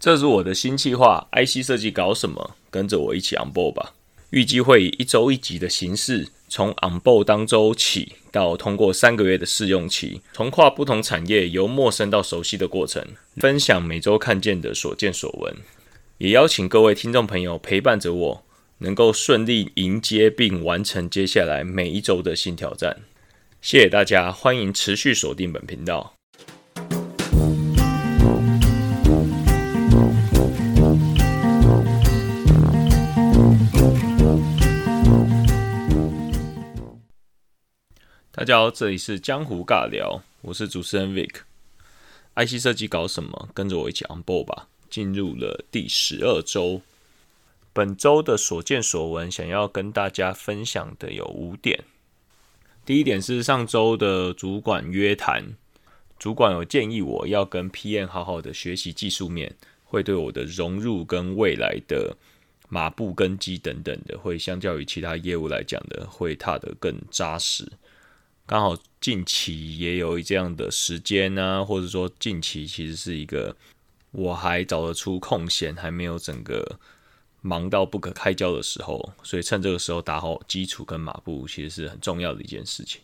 这是我的新计划，IC 设计搞什么？跟着我一起 on board 吧。预计会以一周一集的形式，从 on board 当周起，到通过三个月的试用期，从跨不同产业由陌生到熟悉的过程，分享每周看见的所见所闻，也邀请各位听众朋友陪伴着我，能够顺利迎接并完成接下来每一周的新挑战。谢谢大家，欢迎持续锁定本频道。大家好，这里是江湖尬聊，我是主持人 Vic。IC 设计搞什么？跟着我一起 on board 吧。进入了第十二周，本周的所见所闻，想要跟大家分享的有五点。第一点是上周的主管约谈，主管有建议我要跟 PM 好好的学习技术面，会对我的融入跟未来的马步根基等等的，会相较于其他业务来讲的，会踏得更扎实。刚好近期也有这样的时间呢，或者说近期其实是一个我还找得出空闲，还没有整个忙到不可开交的时候，所以趁这个时候打好基础跟马步，其实是很重要的一件事情。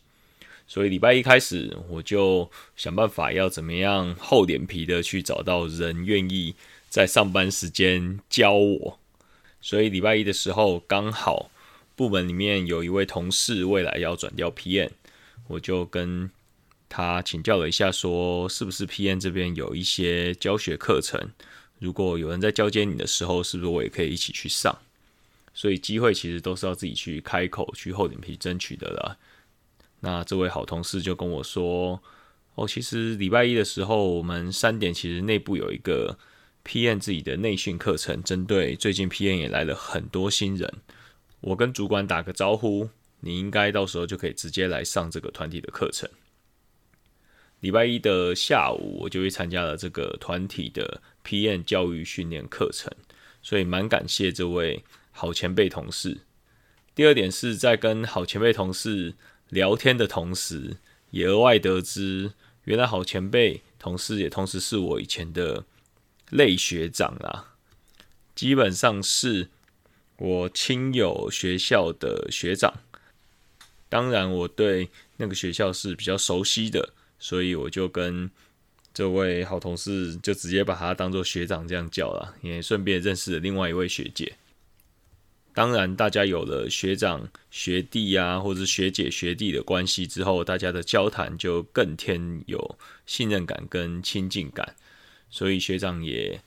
所以礼拜一开始，我就想办法要怎么样厚脸皮的去找到人愿意在上班时间教我。所以礼拜一的时候，刚好部门里面有一位同事未来要转调 PM。我就跟他请教了一下，说是不是 PM 这边有一些教学课程，如果有人在交接你的时候，是不是我也可以一起去上？所以机会其实都是要自己去开口、去厚脸皮争取的啦。那这位好同事就跟我说：“哦，其实礼拜一的时候，我们三点其实内部有一个 PM 自己的内训课程，针对最近 PM 也来了很多新人，我跟主管打个招呼。”你应该到时候就可以直接来上这个团体的课程。礼拜一的下午，我就去参加了这个团体的 PM 教育训练课程，所以蛮感谢这位好前辈同事。第二点是在跟好前辈同事聊天的同时，也额外得知，原来好前辈同事也同时是我以前的类学长啦，基本上是我亲友学校的学长。当然，我对那个学校是比较熟悉的，所以我就跟这位好同事就直接把他当做学长这样叫了，也顺便认识了另外一位学姐。当然，大家有了学长、学弟啊，或者学姐、学弟的关系之后，大家的交谈就更添有信任感跟亲近感，所以学长也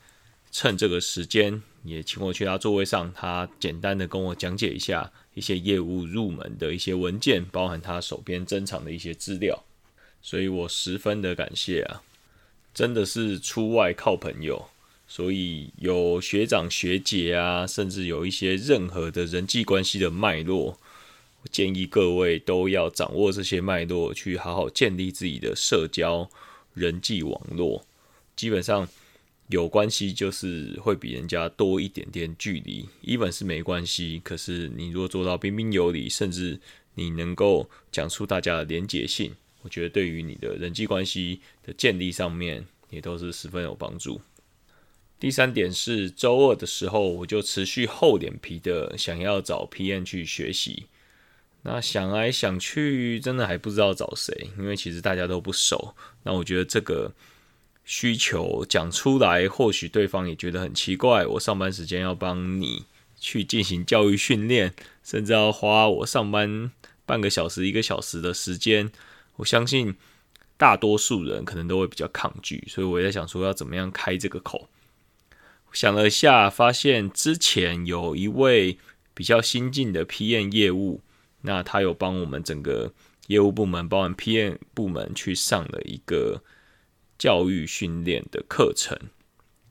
趁这个时间。也请我去他座位上，他简单的跟我讲解一下一些业务入门的一些文件，包含他手边珍藏的一些资料，所以我十分的感谢啊，真的是出外靠朋友，所以有学长学姐啊，甚至有一些任何的人际关系的脉络，我建议各位都要掌握这些脉络，去好好建立自己的社交人际网络，基本上。有关系就是会比人家多一点点距离，even 是没关系。可是你如果做到彬彬有礼，甚至你能够讲出大家的连结性，我觉得对于你的人际关系的建立上面也都是十分有帮助。第三点是周二的时候，我就持续厚脸皮的想要找 PM 去学习。那想来想去，真的还不知道找谁，因为其实大家都不熟。那我觉得这个。需求讲出来，或许对方也觉得很奇怪。我上班时间要帮你去进行教育训练，甚至要花我上班半个小时、一个小时的时间。我相信大多数人可能都会比较抗拒，所以我在想说要怎么样开这个口。想了一下，发现之前有一位比较新进的 PM 业务，那他有帮我们整个业务部门，包含 PM 部门去上了一个。教育训练的课程，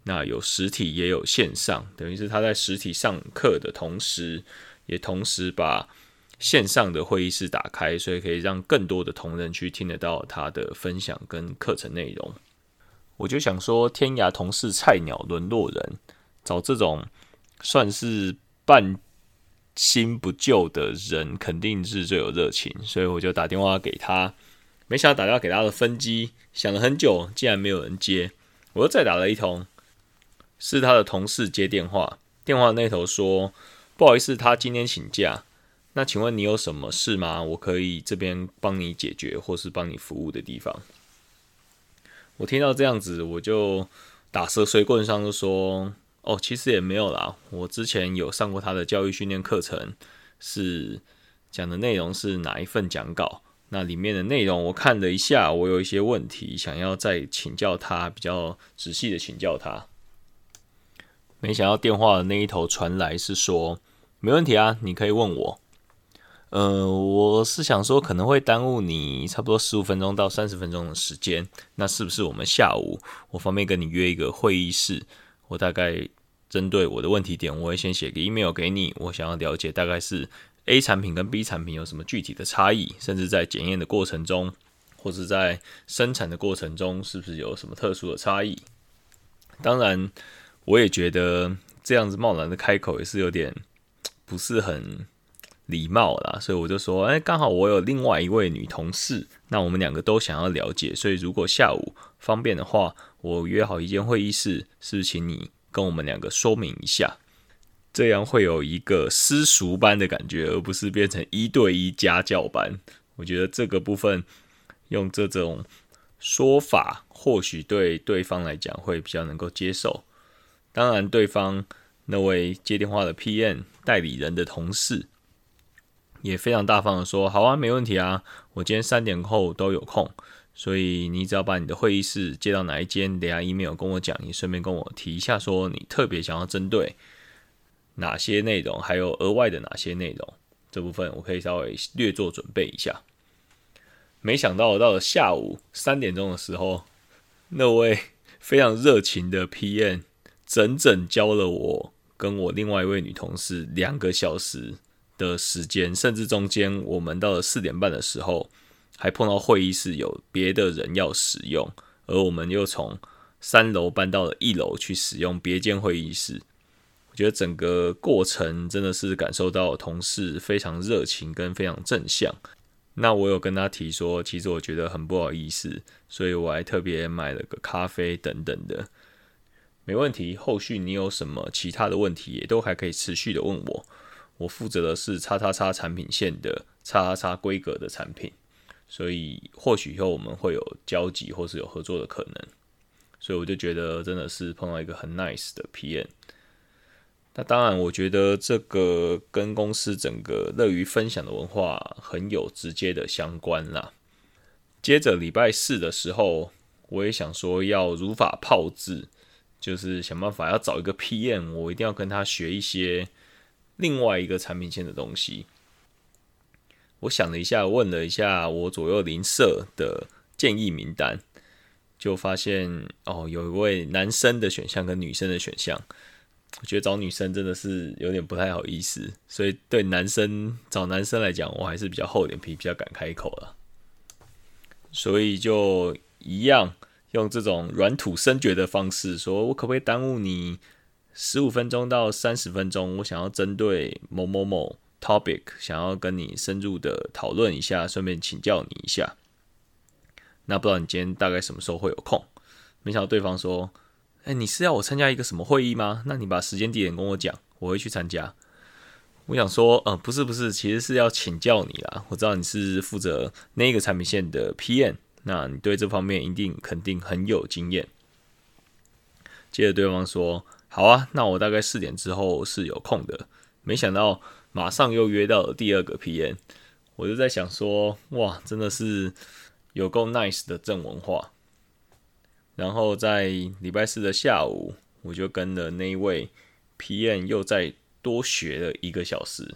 那有实体也有线上，等于是他在实体上课的同时，也同时把线上的会议室打开，所以可以让更多的同仁去听得到他的分享跟课程内容。我就想说，天涯同事菜鸟沦落人，找这种算是半新不旧的人，肯定是最有热情，所以我就打电话给他。没想到打电话给他的分机，想了很久，竟然没有人接。我又再打了一通，是他的同事接电话，电话那头说：“不好意思，他今天请假。那请问你有什么事吗？我可以这边帮你解决，或是帮你服务的地方。”我听到这样子，我就打蛇随棍上，就说：“哦，其实也没有啦，我之前有上过他的教育训练课程，是讲的内容是哪一份讲稿？那里面的内容我看了一下，我有一些问题想要再请教他，比较仔细的请教他。”没想到电话的那一头传来是说：“没问题啊，你可以问我。”呃，我是想说可能会耽误你差不多十五分钟到三十分钟的时间，那是不是我们下午我方便跟你约一个会议室？我大概针对我的问题点，我会先写个 email 给你，我想要了解大概是 A 产品跟 B 产品有什么具体的差异，甚至在检验的过程中，或是在生产的过程中，是不是有什么特殊的差异？当然。我也觉得这样子贸然的开口也是有点不是很礼貌啦，所以我就说，哎，刚好我有另外一位女同事，那我们两个都想要了解，所以如果下午方便的话，我约好一间会议室，是不是请你跟我们两个说明一下，这样会有一个私塾班的感觉，而不是变成一对一家教班。我觉得这个部分用这种说法，或许对对方来讲会比较能够接受。当然，对方那位接电话的 PM 代理人的同事也非常大方的说：“好啊，没问题啊，我今天三点后都有空，所以你只要把你的会议室接到哪一间，等下 email 跟我讲，你顺便跟我提一下，说你特别想要针对哪些内容，还有额外的哪些内容，这部分我可以稍微略做准备一下。”没想到到了下午三点钟的时候，那位非常热情的 PM。整整教了我跟我另外一位女同事两个小时的时间，甚至中间我们到了四点半的时候，还碰到会议室有别的人要使用，而我们又从三楼搬到了一楼去使用别间会议室。觉得整个过程真的是感受到同事非常热情跟非常正向。那我有跟他提说，其实我觉得很不好意思，所以我还特别买了个咖啡等等的。没问题，后续你有什么其他的问题，也都还可以持续的问我。我负责的是叉叉叉产品线的叉叉叉规格的产品，所以或许以后我们会有交集或是有合作的可能。所以我就觉得真的是碰到一个很 nice 的 PM。那当然，我觉得这个跟公司整个乐于分享的文化很有直接的相关啦。接着礼拜四的时候，我也想说要如法炮制。就是想办法要找一个 PM，我一定要跟他学一些另外一个产品线的东西。我想了一下，问了一下我左右邻舍的建议名单，就发现哦，有一位男生的选项跟女生的选项。我觉得找女生真的是有点不太好意思，所以对男生找男生来讲，我还是比较厚脸皮，比较敢开口了。所以就一样。用这种软土生绝的方式说，我可不可以耽误你十五分钟到三十分钟？我想要针对某某某 topic，想要跟你深入的讨论一下，顺便请教你一下。那不知道你今天大概什么时候会有空？没想到对方说：“哎，你是要我参加一个什么会议吗？那你把时间地点跟我讲，我会去参加。”我想说，呃，不是不是，其实是要请教你啦。我知道你是负责那个产品线的 PM。那你对这方面一定肯定很有经验。接着对方说：“好啊，那我大概四点之后是有空的。”没想到马上又约到了第二个 PM，我就在想说：“哇，真的是有够 nice 的正文化。”然后在礼拜四的下午，我就跟了那一位 PM 又再多学了一个小时。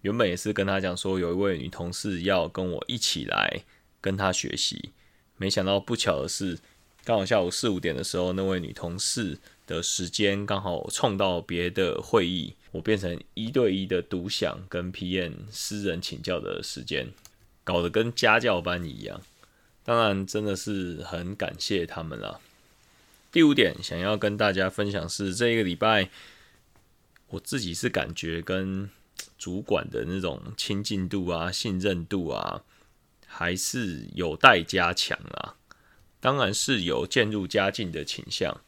原本也是跟他讲说，有一位女同事要跟我一起来。跟他学习，没想到不巧的是，刚好下午四五点的时候，那位女同事的时间刚好冲到别的会议，我变成一对一的独享跟 PM 私人请教的时间，搞得跟家教班一样。当然，真的是很感谢他们啦。第五点想要跟大家分享是，这一个礼拜我自己是感觉跟主管的那种亲近度啊、信任度啊。还是有待加强啊，当然是有渐入佳境的倾向。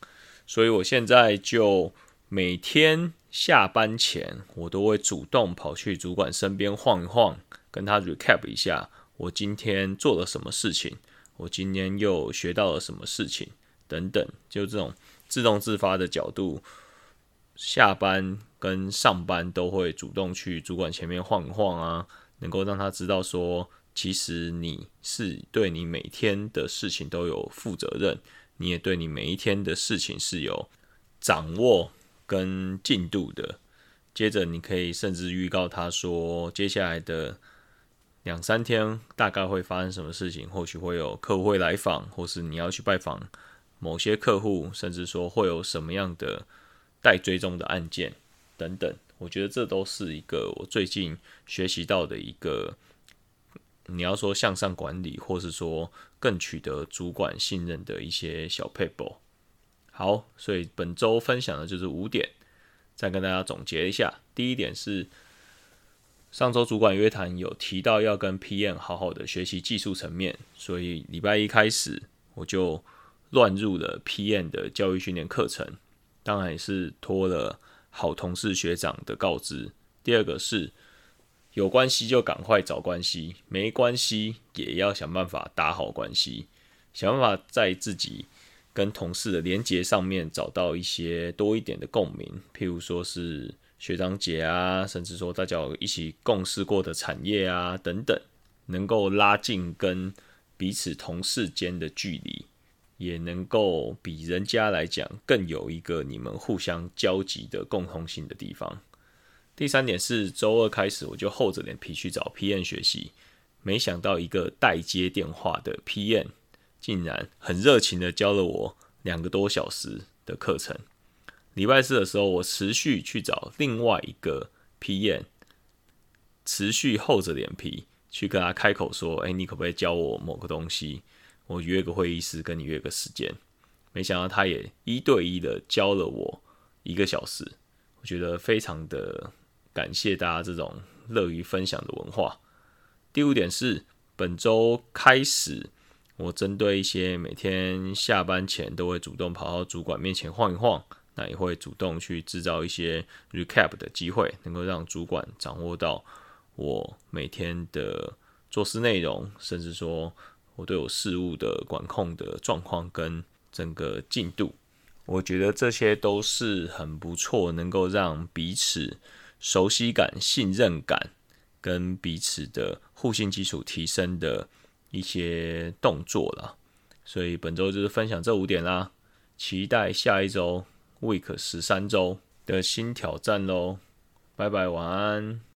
所以我现在就每天下班前，我都会主动跑去主管身边晃一晃，跟他 recap 一下我今天做了什么事情，我今天又学到了什么事情等等，就这种自动自发的角度，下班跟上班都会主动去主管前面晃一晃啊，能够让他知道说。其实你是对你每天的事情都有负责任，你也对你每一天的事情是有掌握跟进度的。接着，你可以甚至预告他说，接下来的两三天大概会发生什么事情，或许会有客户会来访，或是你要去拜访某些客户，甚至说会有什么样的待追踪的案件等等。我觉得这都是一个我最近学习到的一个。你要说向上管理，或是说更取得主管信任的一些小 paper。好，所以本周分享的就是五点，再跟大家总结一下。第一点是上周主管约谈有提到要跟 PM 好好的学习技术层面，所以礼拜一开始我就乱入了 PM 的教育训练课程，当然也是托了好同事学长的告知。第二个是。有关系就赶快找关系，没关系也要想办法打好关系，想办法在自己跟同事的连接上面找到一些多一点的共鸣，譬如说是学长姐啊，甚至说大家一起共事过的产业啊等等，能够拉近跟彼此同事间的距离，也能够比人家来讲更有一个你们互相交集的共同性的地方。第三点是周二开始，我就厚着脸皮去找 PM 学习，没想到一个代接电话的 PM 竟然很热情的教了我两个多小时的课程。礼拜四的时候，我持续去找另外一个 PM，持续厚着脸皮去跟他开口说：“哎，你可不可以教我某个东西？我约个会议室跟你约个时间。”没想到他也一对一的教了我一个小时，我觉得非常的。感谢大家这种乐于分享的文化。第五点是，本周开始，我针对一些每天下班前都会主动跑到主管面前晃一晃，那也会主动去制造一些 recap 的机会，能够让主管掌握到我每天的做事内容，甚至说我对我事务的管控的状况跟整个进度。我觉得这些都是很不错，能够让彼此。熟悉感、信任感跟彼此的互信基础提升的一些动作了，所以本周就是分享这五点啦，期待下一周 Week 十三周的新挑战喽，拜拜，晚安。